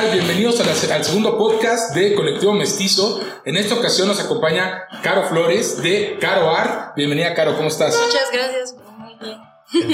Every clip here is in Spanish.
tal? Bienvenidos al segundo podcast de Colectivo Mestizo. En esta ocasión nos acompaña Caro Flores de Caro Art. Bienvenida, Caro, ¿cómo estás? Muchas gracias, muy bien.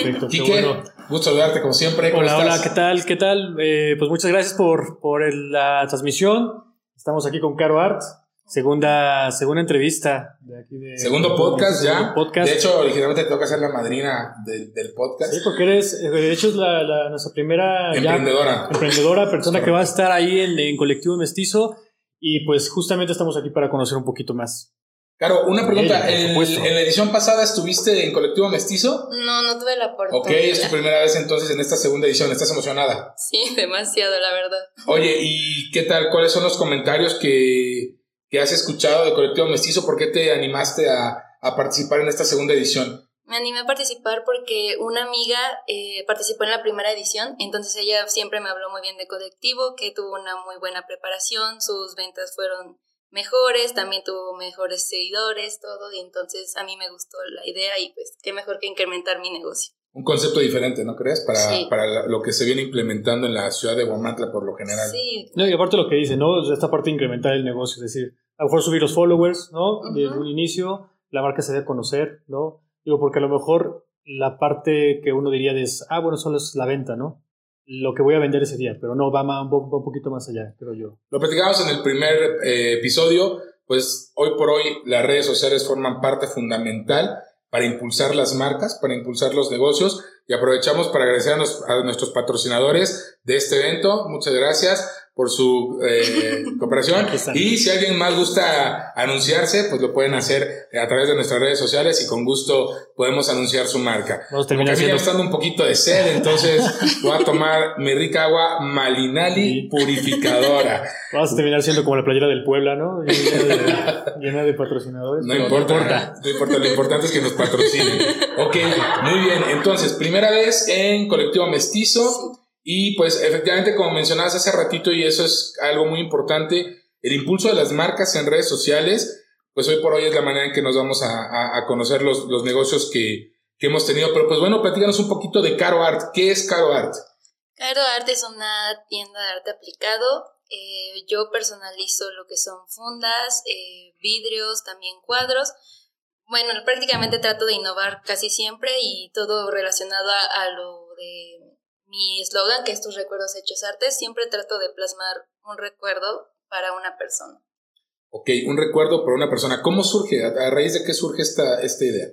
Perfecto, Quique, gusto saludarte como siempre. hola, hola, ¿qué tal? ¿Qué tal? Eh, pues muchas gracias por, por la transmisión. Estamos aquí con Caro Art. Segunda, segunda entrevista de aquí de, Segundo podcast ya. De hecho, originalmente te toca ser la madrina del podcast. Sí, porque eres, de hecho, es la, nuestra primera emprendedora. emprendedora, persona que va a estar ahí en, en Colectivo Mestizo. Y pues justamente estamos aquí para conocer un poquito más. Claro, una pregunta. ¿En, la edición pasada estuviste en Colectivo Mestizo? No, no tuve la oportunidad. Ok, es tu primera vez entonces en esta segunda edición. ¿Estás emocionada? Sí, demasiado, la verdad. Oye, ¿y qué tal? ¿Cuáles son los comentarios que, que has escuchado de Colectivo Mestizo? ¿Por qué te animaste a, a, participar en esta segunda edición? Me animé a participar porque una amiga eh, participó en la primera edición, entonces ella siempre me habló muy bien de Colectivo, que tuvo una muy buena preparación, sus ventas fueron mejores, también tuvo mejores seguidores, todo, y entonces a mí me gustó la idea y pues qué mejor que incrementar mi negocio. Un concepto diferente, ¿no crees? Para, para lo que se viene implementando en la ciudad de Guamantla por lo general. Sí. No, y aparte lo que dice, ¿no? Esta parte de incrementar el negocio, es decir, a lo mejor subir los followers, ¿no? Desde un inicio, la marca se debe conocer, ¿no? Digo, porque a lo mejor la parte que uno diría es, ah, bueno, solo es la venta, ¿no? lo que voy a vender ese día, pero no, va, un, poquito más allá, creo yo. Lo platicamos en el primer eh, episodio, pues hoy por hoy las redes sociales forman parte fundamental para impulsar las marcas, para impulsar los negocios y aprovechamos para agradecer a, nuestros patrocinadores de este evento. Muchas gracias por su eh, cooperación. Y si alguien más gusta anunciarse, pues lo pueden hacer a través de nuestras redes sociales y con gusto podemos anunciar su marca. Vamos a terminar siendo... estando un poquito de sed, entonces voy a tomar mi rica agua Malinali purificadora. Vamos a terminar siendo como la playera del Puebla, ¿no? Llena de, patrocinadores. No importa, no importa, lo importante es que nos patrocinen. Ok, muy bien. Entonces, primera vez en Colectivo Mestizo. Y pues efectivamente, como mencionabas hace ratito, y eso es algo muy importante, el impulso de las marcas en redes sociales, pues hoy por hoy es la manera en que nos vamos a, conocer los, negocios que, hemos tenido. Pero pues bueno, platícanos un poquito de Caro Art. ¿Qué es Caro Art? Caro Art es una tienda de arte aplicado. Eh, yo personalizo lo que son fundas, eh, vidrios, también cuadros. Bueno, prácticamente trato de innovar casi siempre y todo relacionado a lo de mi eslogan, que es tus recuerdos hechos artes, siempre trato de plasmar un recuerdo para una persona. Ok, un recuerdo para una persona. ¿Cómo surge? ¿A, raíz de qué surge esta, esta idea?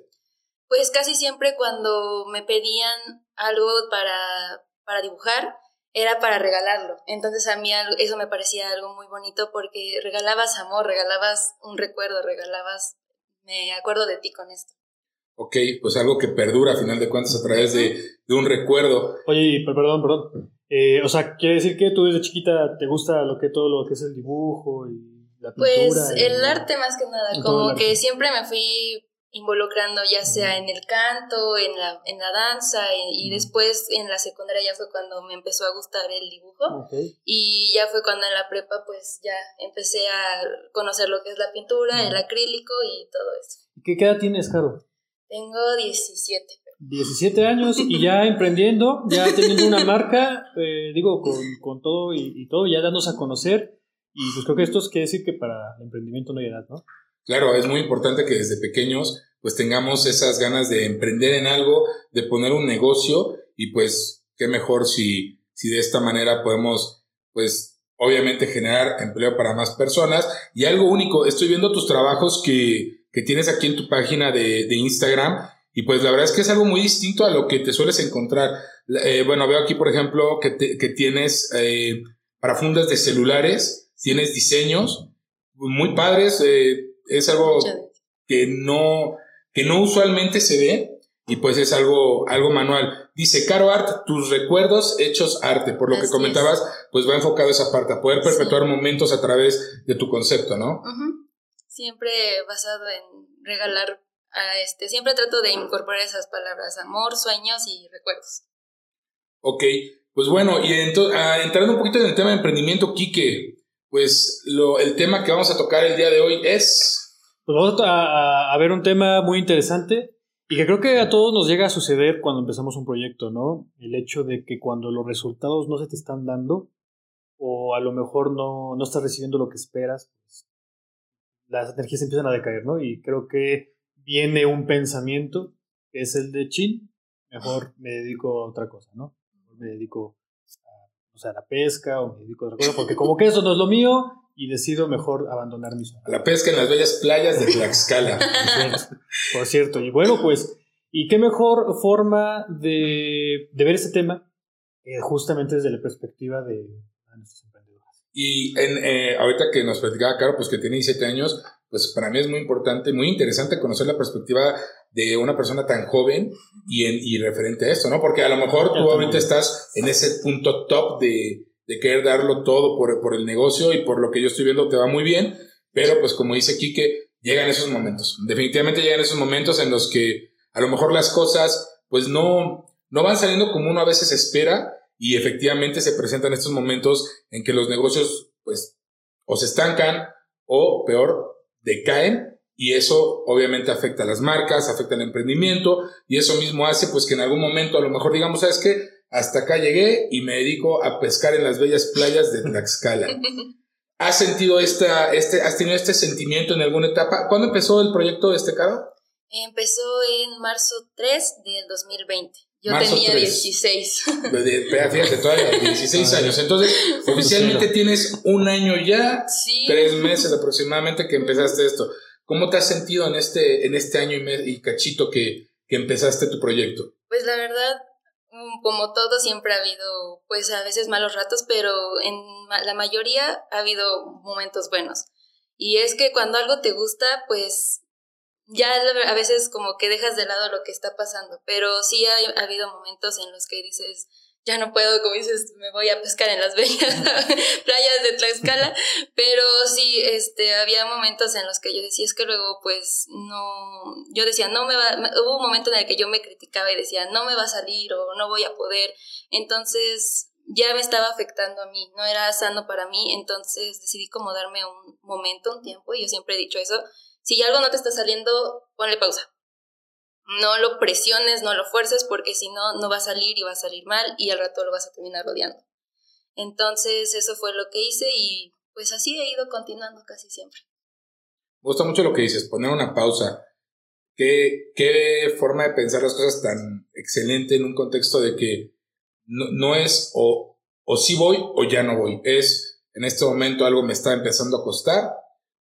Pues casi siempre cuando me pedían algo para, para dibujar, era para regalarlo. Entonces a mí eso me parecía algo muy bonito porque regalabas amor, regalabas un recuerdo, regalabas, me acuerdo de ti con esto. Ok, pues algo que perdura a final de cuentas a través de, un recuerdo. Oye, perdón, perdón. Eh, o sea, quiere decir que tú desde chiquita te gusta lo que todo lo que es el dibujo y la pintura. Pues el arte más que nada, como que siempre me fui involucrando ya sea en el canto, en la, en la danza y, después en la secundaria ya fue cuando me empezó a gustar el dibujo y ya fue cuando en la prepa pues ya empecé a conocer lo que es la pintura, el acrílico y todo eso. ¿Qué edad tienes, Caro? Tengo 17. 17 años y ya emprendiendo, ya teniendo una marca, eh, digo, con, todo y, todo, ya dándose a conocer. Y pues creo que esto es quiere decir que para el emprendimiento no hay edad, ¿no? Claro, es muy importante que desde pequeños pues tengamos esas ganas de emprender en algo, de poner un negocio y pues qué mejor si, si de esta manera podemos pues obviamente generar empleo para más personas. Y algo único, estoy viendo tus trabajos que que tienes aquí en tu página de, Instagram. Y pues la verdad es que es algo muy distinto a lo que te sueles encontrar. Eh, bueno, veo aquí, por ejemplo, que, tienes eh, para fundas de celulares, tienes diseños muy padres. Eh, es algo que no, que no usualmente se ve y pues es algo, algo manual. Dice Caro Art, tus recuerdos hechos arte. Por lo que comentabas, pues va enfocado esa parte, a poder perpetuar momentos a través de tu concepto, ¿no? siempre basado en regalar a este, siempre trato de incorporar esas palabras, amor, sueños y recuerdos. Ok, pues bueno, y ah, entrando un poquito en el tema de emprendimiento, Quique, pues lo, el tema que vamos a tocar el día de hoy es... Pues vamos a, ver un tema muy interesante y que creo que a todos nos llega a suceder cuando empezamos un proyecto, ¿no? El hecho de que cuando los resultados no se te están dando, o a lo mejor no, no estás recibiendo lo que esperas, pues las energías empiezan a decaer, ¿no? Y creo que viene un pensamiento, que es el de chin, mejor me dedico a otra cosa, ¿no? me dedico o sea, a la pesca o me dedico a otra cosa, porque como que eso no es lo mío y decido mejor abandonar mi zona. La pesca en las bellas playas de Tlaxcala. Por cierto, y bueno, pues, ¿y qué mejor forma de, de ver este tema? Eh, justamente desde la perspectiva de nuestros emprendedores. Y en, eh, ahorita que nos platicaba Caro, pues que tiene 17 años, pues para mí es muy importante, muy interesante conocer la perspectiva de una persona tan joven y, en, y referente a esto, ¿no? Porque a lo mejor tú ahorita estás en ese punto top de, de querer darlo todo por, por, el negocio y por lo que yo estoy viendo te va muy bien, pero pues como dice Quique, llegan esos momentos. Definitivamente llegan esos momentos en los que a lo mejor las cosas pues no, no van saliendo como uno a veces espera y efectivamente se presentan estos momentos en que los negocios pues o se estancan o peor decaen y eso obviamente afecta a las marcas, afecta al emprendimiento y eso mismo hace pues que en algún momento a lo mejor digamos, ¿sabes qué? Hasta acá llegué y me dedico a pescar en las bellas playas de Tlaxcala. ¿Has sentido esta, este, has tenido este sentimiento en alguna etapa? ¿Cuándo empezó el proyecto de este carro? Empezó en marzo 3 del 2020. Yo tenía 16. fíjate, todavía 16 años. Entonces, oficialmente tienes un año ya, tres meses aproximadamente que empezaste esto. ¿Cómo te has sentido en este, en este año y, y cachito que, que empezaste tu proyecto? Pues la verdad, mm, como todo, siempre ha habido, pues a veces malos ratos, pero en la mayoría ha habido momentos buenos. Y es que cuando algo te gusta, pues ya a veces como que dejas de lado lo que está pasando, pero sí ha, habido momentos en los que dices, ya no puedo, como dices, me voy a pescar en las bellas playas de Tlaxcala, pero sí, este, había momentos en los que yo decía, es que luego pues no, yo decía, no me va, hubo un momento en el que yo me criticaba y decía, no me va a salir o no voy a poder, entonces ya me estaba afectando a mí, no era sano para mí, entonces decidí como darme un momento, un tiempo, y yo siempre he dicho eso, si algo no te está saliendo, ponle pausa. No lo presiones, no lo fuerces, porque si no, no va a salir y va a salir mal y al rato lo vas a terminar odiando. Entonces, eso fue lo que hice y pues así he ido continuando casi siempre. Me gusta mucho lo que dices, poner una pausa. ¿Qué, qué forma de pensar las cosas tan excelente en un contexto de que no, no es o, o sí voy o ya no voy. Es en este momento algo me está empezando a costar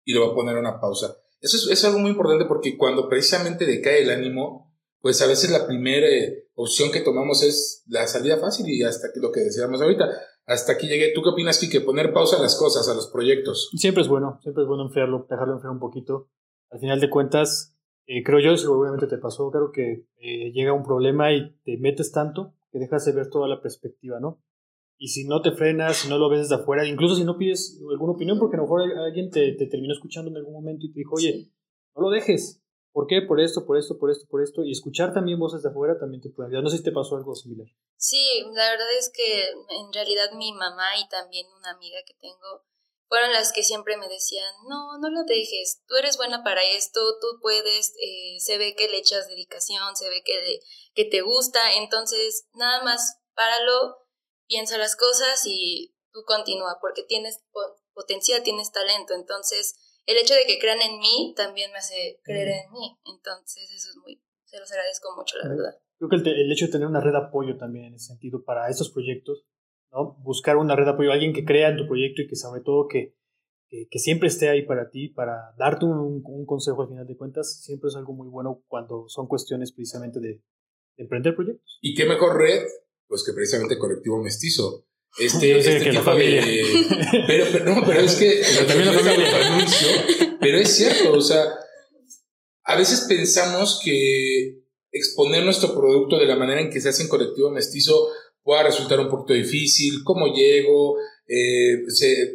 y le voy a poner una pausa. Eso es, algo muy importante porque cuando precisamente decae el ánimo, pues a veces la primera eh, opción que tomamos es la salida fácil y hasta lo que decíamos ahorita. Hasta aquí llegué. ¿Tú qué opinas, que Poner pausa a las cosas, a los proyectos. Siempre es bueno, siempre es bueno enfriarlo, dejarlo enfriar un poquito. Al final de cuentas, eh, creo yo, si obviamente te pasó, creo que eh, llega un problema y te metes tanto que dejas de ver toda la perspectiva, ¿no? Y si no te frenas, si no lo ves desde afuera, incluso si no pides alguna opinión, porque a lo mejor alguien te, te terminó escuchando en algún momento y te dijo, oye, no lo dejes. ¿Por qué? Por esto, por esto, por esto, por esto. Y escuchar también voces de afuera también te puede ayudar. No sé si te pasó algo similar. Sí, la verdad es que en realidad mi mamá y también una amiga que tengo fueron las que siempre me decían, no, no lo dejes, tú eres buena para esto, tú puedes, eh, se ve que le echas dedicación, se ve que, que te gusta, entonces nada más páralo, piensa las cosas y tú continúa, porque tienes potencial, tienes talento. Entonces, el hecho de que crean en mí también me hace creer en mí. Entonces, eso es muy, se los agradezco mucho, la verdad. Creo que el, hecho de tener una red de apoyo también en ese sentido para estos proyectos, ¿no? Buscar una red de apoyo, alguien que crea en tu proyecto y que sobre todo que, que, siempre esté ahí para ti, para darte un, un, consejo al final de cuentas, siempre es algo muy bueno cuando son cuestiones precisamente de, de emprender proyectos. ¿Y qué mejor red pues que precisamente colectivo mestizo. Este, este tipo de. Pero, pero, no, pero es que. Pero también la familia. pero es cierto, o sea, a veces pensamos que exponer nuestro producto de la manera en que se hace en colectivo mestizo pueda resultar un poquito difícil, cómo llego, eh,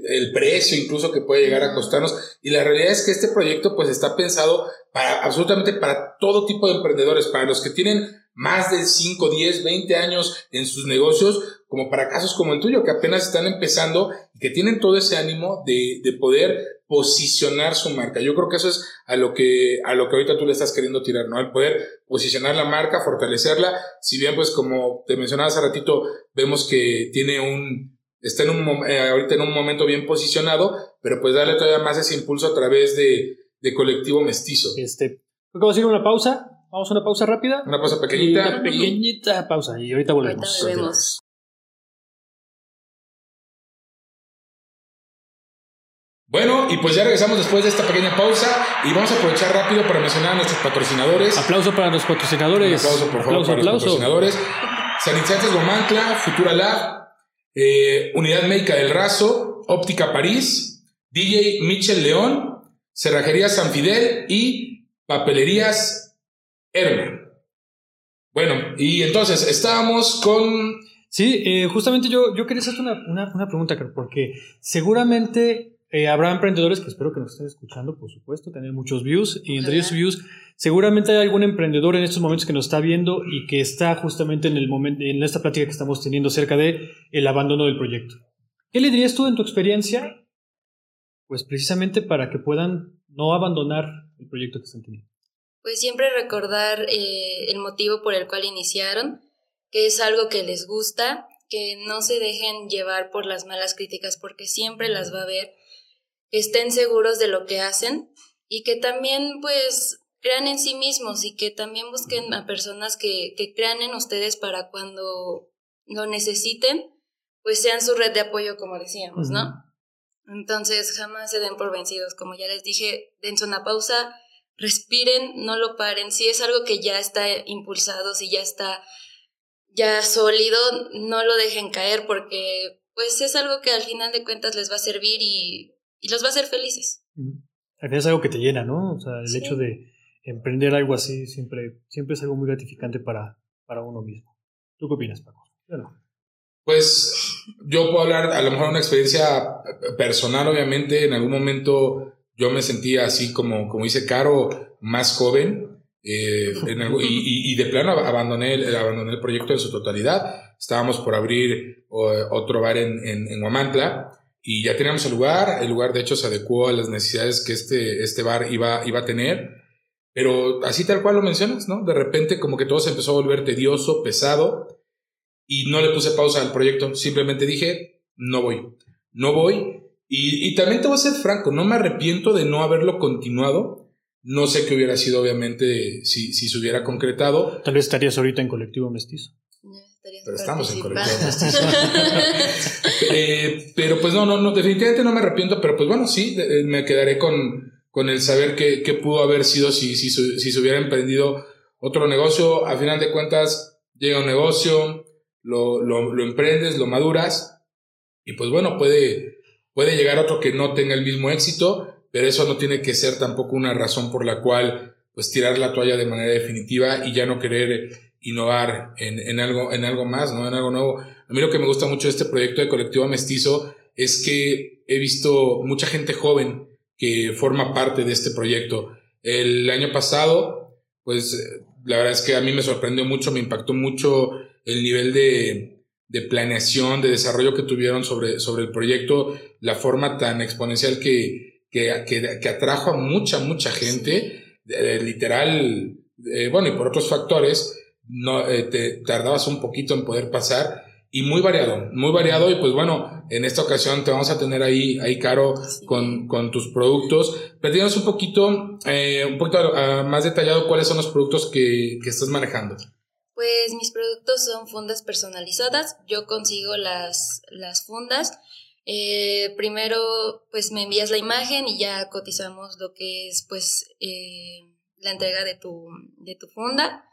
el precio incluso que puede llegar a costarnos. Y la realidad es que este proyecto pues está pensado para absolutamente para todo tipo de emprendedores, para los que tienen más de 5, 10, 20 años en sus negocios, como para casos como el tuyo, que apenas están empezando y que tienen todo ese ánimo de, de poder posicionar su marca. Yo creo que eso es a lo que, a lo que ahorita tú le estás queriendo tirar, ¿no? El poder posicionar la marca, fortalecerla. Si bien, pues, como te mencionaba hace ratito, vemos que tiene un, está en un, eh, ahorita en un momento bien posicionado, pero pues darle todavía más ese impulso a través de, de colectivo mestizo. Este, una pausa. Vamos a una pausa rápida. Una pausa pequeñita. Una pequeñita pausa y ahorita volvemos. Ahorita volvemos. Bueno, y pues ya regresamos después de esta pequeña pausa y vamos a aprovechar rápido para mencionar a nuestros patrocinadores. Aplauso para los patrocinadores. Un aplauso, por favor, para los patrocinadores. Gomantla, Futura Lab, eh, Unidad Médica del Razo, Óptica París, DJ Michel León, Cerrajería San Fidel y Papelerías Herman. Bueno, y entonces estábamos con... Sí, eh, justamente yo, yo quería hacerte una, una, una pregunta, porque seguramente eh, habrá emprendedores que espero que nos estén escuchando, por supuesto, tener muchos views, y entre esos views seguramente hay algún emprendedor en estos momentos que nos está viendo y que está justamente en el momento, en esta plática que estamos teniendo acerca de el abandono del proyecto. ¿Qué le dirías tú en tu experiencia? Pues precisamente para que puedan no abandonar el proyecto que están teniendo. Pues siempre recordar eh, el motivo por el cual iniciaron, que es algo que les gusta, que no se dejen llevar por las malas críticas porque siempre las va a haber, que estén seguros de lo que hacen y que también pues crean en sí mismos y que también busquen a personas que, que crean en ustedes para cuando lo necesiten, pues sean su red de apoyo, como decíamos, ¿no? Entonces jamás se den por vencidos, como ya les dije, dense una pausa, respiren, no lo paren. Si es algo que ya está impulsado, si ya está ya sólido, no lo dejen caer porque pues es algo que al final de cuentas les va a servir y, y los va a hacer felices. Al final es algo que te llena, ¿no? O sea, el hecho de emprender algo así siempre, siempre es algo muy gratificante para, para uno mismo. ¿Tú qué opinas, Paco? Pues yo puedo hablar a lo mejor una experiencia personal, obviamente, en algún momento yo me sentía así como, como dice Caro, más joven. Eh, y, de plano abandoné el, abandoné el proyecto en su totalidad. Estábamos por abrir otro bar en, en, en Huamantla y ya teníamos el lugar. El lugar, de hecho, se adecuó a las necesidades que este, este bar iba, iba a tener. Pero así tal cual lo mencionas, ¿no? De repente como que todo se empezó a volver tedioso, pesado y no le puse pausa al proyecto. Simplemente dije, no voy, no voy. Y, y, también te voy a ser franco, no me arrepiento de no haberlo continuado. No sé qué hubiera sido, obviamente, si, si se hubiera concretado. Tal vez estarías ahorita en colectivo mestizo. Pero estamos en colectivo mestizo. eh, pero pues no, no, no, definitivamente no me arrepiento, pero pues bueno, sí, me quedaré con, con el saber qué, qué pudo haber sido si, si, si se hubiera emprendido otro negocio. A final de cuentas, llega un negocio, lo, lo, lo, emprendes, lo maduras, y pues bueno, puede, puede llegar otro que no tenga el mismo éxito, pero eso no tiene que ser tampoco una razón por la cual pues tirar la toalla de manera definitiva y ya no querer innovar en, en, algo, en algo más, ¿no? En algo nuevo. A mí lo que me gusta mucho de este proyecto de Colectivo Mestizo es que he visto mucha gente joven que forma parte de este proyecto. El año pasado, pues la verdad es que a mí me sorprendió mucho, me impactó mucho el nivel de, de planeación, de desarrollo que tuvieron sobre, sobre el proyecto, la forma tan exponencial que, que, que, atrajo a mucha, mucha gente, eh, literal, eh, bueno, y por otros factores, no, eh, te tardabas un poquito en poder pasar y muy variado, muy variado y pues bueno, en esta ocasión te vamos a tener ahí, ahí Caro, con, con tus productos. Platícanos un poquito, un poquito ah, más detallado cuáles son los productos que, que estás manejando. Pues mis productos son fundas personalizadas. Yo consigo las, las fundas. Eh, primero, pues me envías la imagen y ya cotizamos lo que es, pues, eh, la entrega de tu, de tu funda.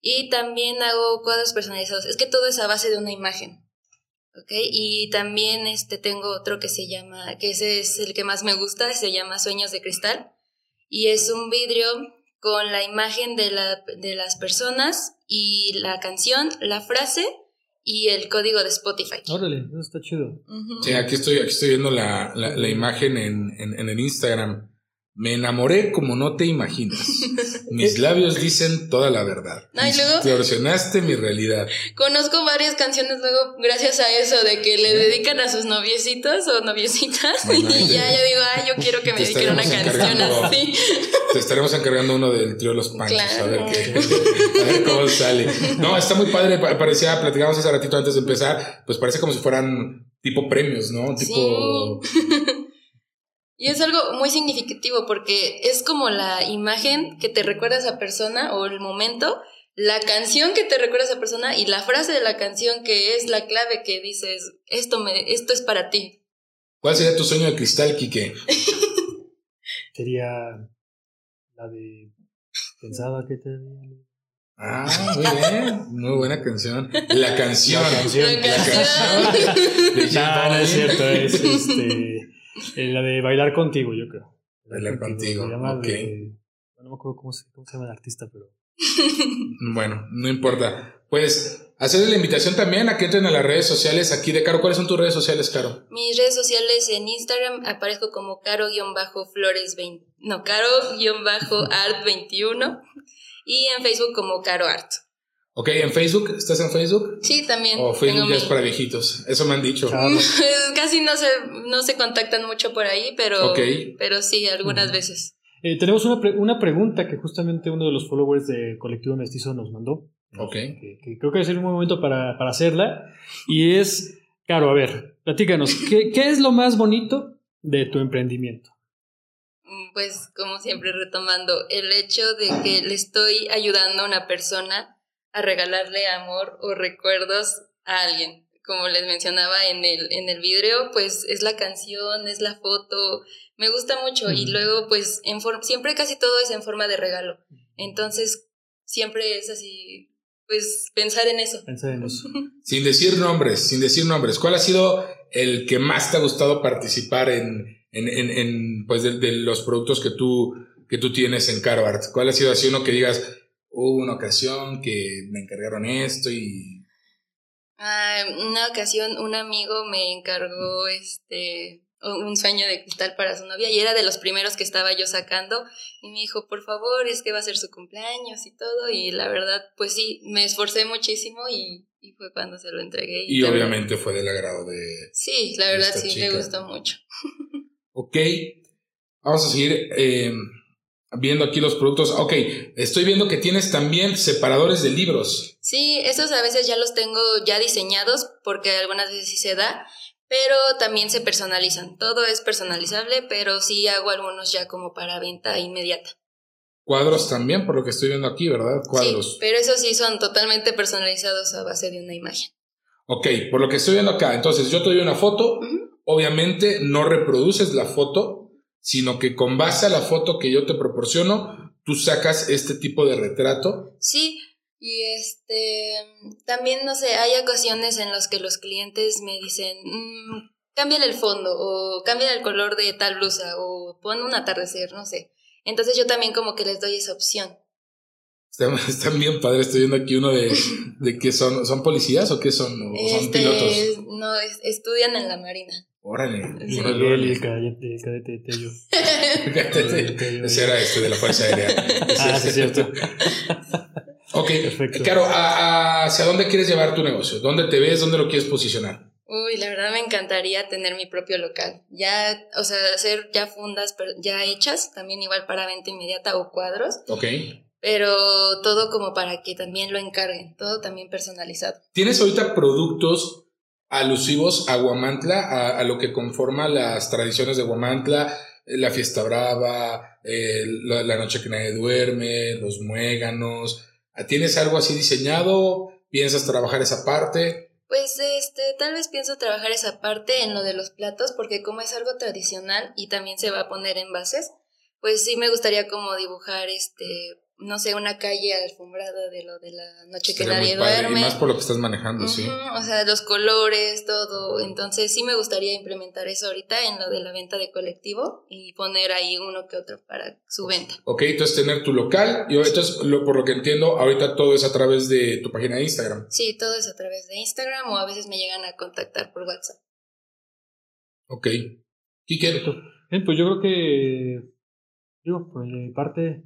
Y también hago cuadros personalizados. Es que todo es a base de una imagen. ¿Ok? Y también este, tengo otro que se llama, que ese es el que más me gusta, se llama Sueños de Cristal. Y es un vidrio con la imagen de, la, de las personas y la canción, la frase y el código de Spotify. Órale, eso está chido. Sí, aquí estoy, aquí estoy viendo la, la, la imagen en, en, en, el Instagram. Me enamoré como no te imaginas. Mis labios dicen toda la verdad. No, y luego, Distorsionaste mi realidad. Conozco varias canciones luego gracias a eso, de que le dedican a sus noviecitos o noviecitas. Bueno, y ya yo digo, ay, yo quiero que me dediquen una canción así. Te estaremos encargando uno del trío Los Panchos, claro. a, ver qué, a ver cómo sale. No, está muy padre, parecía, platicábamos hace ratito antes de empezar, pues parece como si fueran tipo premios, ¿no? Tipo... Sí. y es algo muy significativo porque es como la imagen que te recuerda a esa persona o el momento, la canción que te recuerda a esa persona y la frase de la canción que es la clave que dices, esto, me, esto es para ti. ¿Cuál sería tu sueño de cristal, Quique? Sería la de Pensaba que te Ah, muy bien, muy buena canción. La canción. La canción. La canción. De J No, no es cierto, es este, la de Bailar Contigo, yo creo. Bailar Contigo, ok. de- no me acuerdo cómo se, cómo se llama el artista, pero... Bueno, no importa. Pues hacerle la invitación también a que entren a las redes sociales aquí de Caro. ¿Cuáles son tus redes sociales, Caro? Mis redes sociales en Instagram aparezco como caro-flores 20, no, caro-art21 y en Facebook como caro art. Ok, en Facebook, ¿estás en Facebook? Sí, también. O Facebook tengo ya mi- es para viejitos. Eso me han dicho. Casi no se, no se contactan mucho por ahí, pero, Ok. pero sí, algunas veces. Eh, tenemos una, pre- una pregunta que justamente uno de los followers de Colectivo Mestizo nos mandó. Ok. Que, que creo que es un buen momento para, para hacerla. Y es, claro, a ver, platícanos, ¿qué, ¿qué es lo más bonito de tu emprendimiento? Pues como siempre retomando, el hecho de que le estoy ayudando a una persona a regalarle amor o recuerdos a alguien. Como les mencionaba en el, en el video, pues es la canción, es la foto, me gusta mucho y luego pues en siempre casi todo es en forma de regalo. Entonces siempre es así, pues pensar en eso. Pensar en eso. Sin decir nombres, sin decir nombres. ¿Cuál ha sido el que más te ha gustado participar en, en, en, en, pues de, de los productos que tú, que tú tienes en Carvart? ¿Cuál ha sido así uno que digas, hubo una ocasión que me encargaron esto y... Ah, una ocasión un amigo me encargó este un sueño de cristal para su novia y era de los primeros que estaba yo sacando y me dijo, por favor, es que va a ser su cumpleaños y todo y la verdad, pues sí, me esforcé muchísimo y, y fue cuando se lo entregué. Y obviamente fue del agrado de... sí, la verdad sí, chica. le gustó mucho. Ok, vamos a seguir eh, viendo aquí los productos. Ok, estoy viendo que tienes también separadores de libros. Sí, esos a veces ya los tengo ya diseñados porque algunas veces sí se da, pero también se personalizan. Todo es personalizable, pero sí hago algunos ya como para venta inmediata. Cuadros también, por lo que estoy viendo aquí, ¿verdad? Cuadros. Sí, pero esos sí son totalmente personalizados a base de una imagen. Ok, por lo que estoy viendo acá, entonces yo te doy una foto, obviamente no reproduces la foto, sino que con base a la foto que yo te proporciono, tú sacas este tipo de retrato. Sí, y este también no sé, hay ocasiones en las que los clientes me dicen, mm, cámbiale el fondo o cámbiale el color de tal blusa o pon un atardecer, no sé. Entonces yo también como que les doy esa opción. Están, están bien padres, estoy viendo aquí uno de, de que son, ¿son policías o qué son? ¿O son Este, pilotos? no, es- estudian en la marina. Órale. Sí. órale, Miguel y el cadete, el cadete de Tello. Ese era este de la Fuerza Aérea. Ah, sí, es cierto. Ok, Perfecto. Caro, ¿a- a- ¿hacia dónde quieres llevar tu negocio? ¿Dónde te ves? ¿Dónde lo quieres posicionar? Uy, la verdad me encantaría tener mi propio local. Ya, o sea, hacer ya fundas pero ya hechas, también igual para venta inmediata o cuadros, Ok. pero todo como para que también lo encarguen, todo también personalizado. ¿Tienes ahorita productos alusivos a Guamantla, a, lo que conforma las tradiciones de Guamantla, eh, la fiesta brava, eh, la, la noche que nadie duerme, los muéganos? ¿Tienes algo así diseñado? ¿Piensas trabajar esa parte? Pues este, tal vez pienso trabajar esa parte en lo de los platos, porque como es algo tradicional y también se va a poner en bases, pues sí me gustaría como dibujar este, no sé, una calle alfombrada de lo de la noche que nadie muy padre, duerme. Y más por lo que estás manejando, sí. O sea, los colores, todo. Entonces sí me gustaría implementar eso ahorita en lo de la venta de colectivo y poner ahí uno que otro para su venta. Ok, entonces tener tu local y entonces, lo, por lo que entiendo, ahorita todo es a través de tu página de Instagram. Sí, todo es a través de Instagram o a veces me llegan a contactar por WhatsApp. Ok. Quique, Bien, pues yo creo que, digo, por mi parte,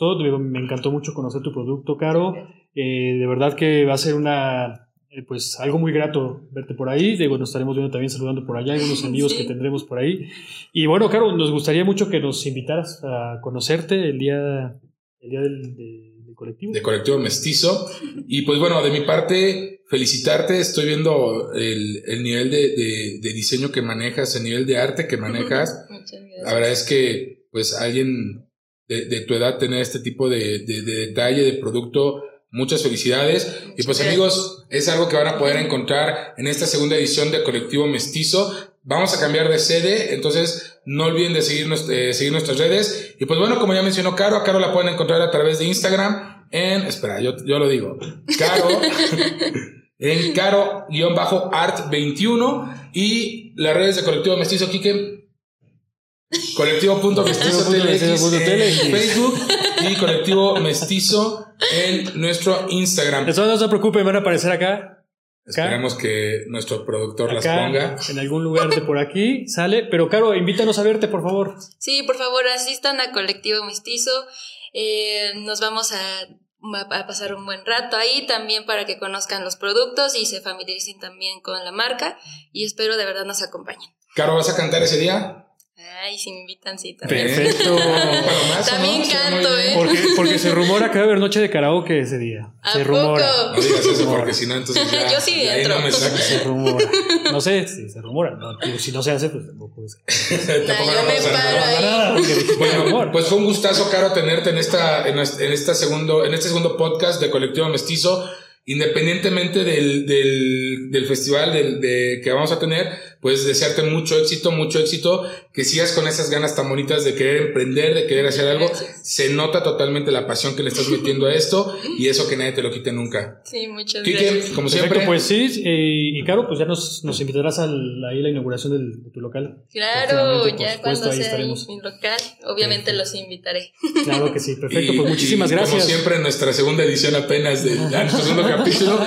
todo, me encantó mucho conocer tu producto, Caro. Eh, de verdad que va a ser una, eh, pues algo muy grato verte por ahí. Digo, nos estaremos viendo también saludando por allá, hay unos amigos Sí. que tendremos por ahí. Y bueno, Caro, nos gustaría mucho que nos invitaras a conocerte el día, el día del, de- colectivo. De colectivo mestizo. Y pues bueno, de mi parte, felicitarte. Estoy viendo el, el nivel de, de, de, diseño que manejas, el nivel de arte que manejas. Muchas gracias. La verdad es que, pues, alguien de, de tu edad tener este tipo de, de, de detalle, de producto, Muchas felicidades. Y pues amigos, es algo que van a poder encontrar en esta segunda edición de Colectivo Mestizo. Vamos a cambiar de sede, entonces no olviden de seguir, eh, seguir nuestras redes. Y pues bueno, como ya mencionó Caro, a Caro la pueden encontrar a través de Instagram en, espera, yo, yo lo digo, Caro, en Caro-Art21 y las redes de Colectivo Mestizo, Kike, Colectivo.mestizo en Facebook y Colectivo Mestizo en nuestro Instagram. Eso no se preocupen, van a aparecer acá. Esperemos que nuestro productor las ponga. En algún lugar de por aquí sale. Pero, Caro, invítanos a verte, por favor. Sí, por favor, asistan a Colectivo Mestizo. Eh, nos vamos a, a, pasar un buen rato ahí también para que conozcan los productos y se familiaricen también con la marca. Y espero de verdad nos acompañen. Caro, ¿vas a cantar ese día? Ay, si me invitan, sí, también. Perfecto. también canto, ¿eh? Porque, porque, se rumora que va a haber noche de karaoke ese día. ¿A se poco? No digas eso porque si no, entonces ya, Yo sí de ahí entro. no me. Se rumora. No sé si se rumora. No, si no se hace, pues tampoco es. Tampoco yo no me pasa paro Bueno, pues fue un gustazo, Caro, tenerte en esta, en este, en esta segundo, en este segundo podcast de Colectivo Mestizo. Independientemente del, del, del festival del, de, que vamos a tener, pues desearte mucho éxito, mucho éxito, que sigas con esas ganas tan bonitas de querer emprender, de querer hacer algo. Gracias. Se nota totalmente la pasión que le estás metiendo a esto y eso que nadie te lo quite nunca. Sí, muchas Quique, gracias. como Perfecto, siempre, pues sí. eh, y Caro, pues ya nos, nos invitarás a la inauguración del, de tu local. Claro, ya supuesto, cuando ahí sea mi local, obviamente los invitaré. Claro que sí. Perfecto, Y- pues muchísimas y gracias. Como siempre, en nuestra segunda edición apenas de nuestro segundo capítulo.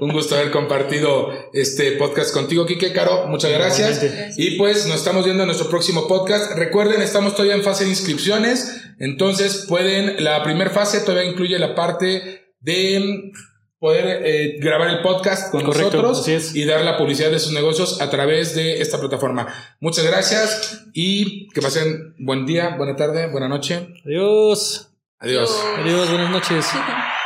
Un gusto haber compartido este podcast contigo, Quique Caro. Muchas gracias. Igualmente. Y pues nos estamos viendo en nuestro próximo podcast. Recuerden, estamos todavía en fase de inscripciones. Entonces pueden, la primera fase todavía incluye la parte de poder eh, grabar el podcast con Correcto, nosotros es. y dar la publicidad de sus negocios a través de esta plataforma. Muchas gracias y que pasen buen día, buena tarde, buena noche. Adiós. Adiós. Adiós, buenas noches.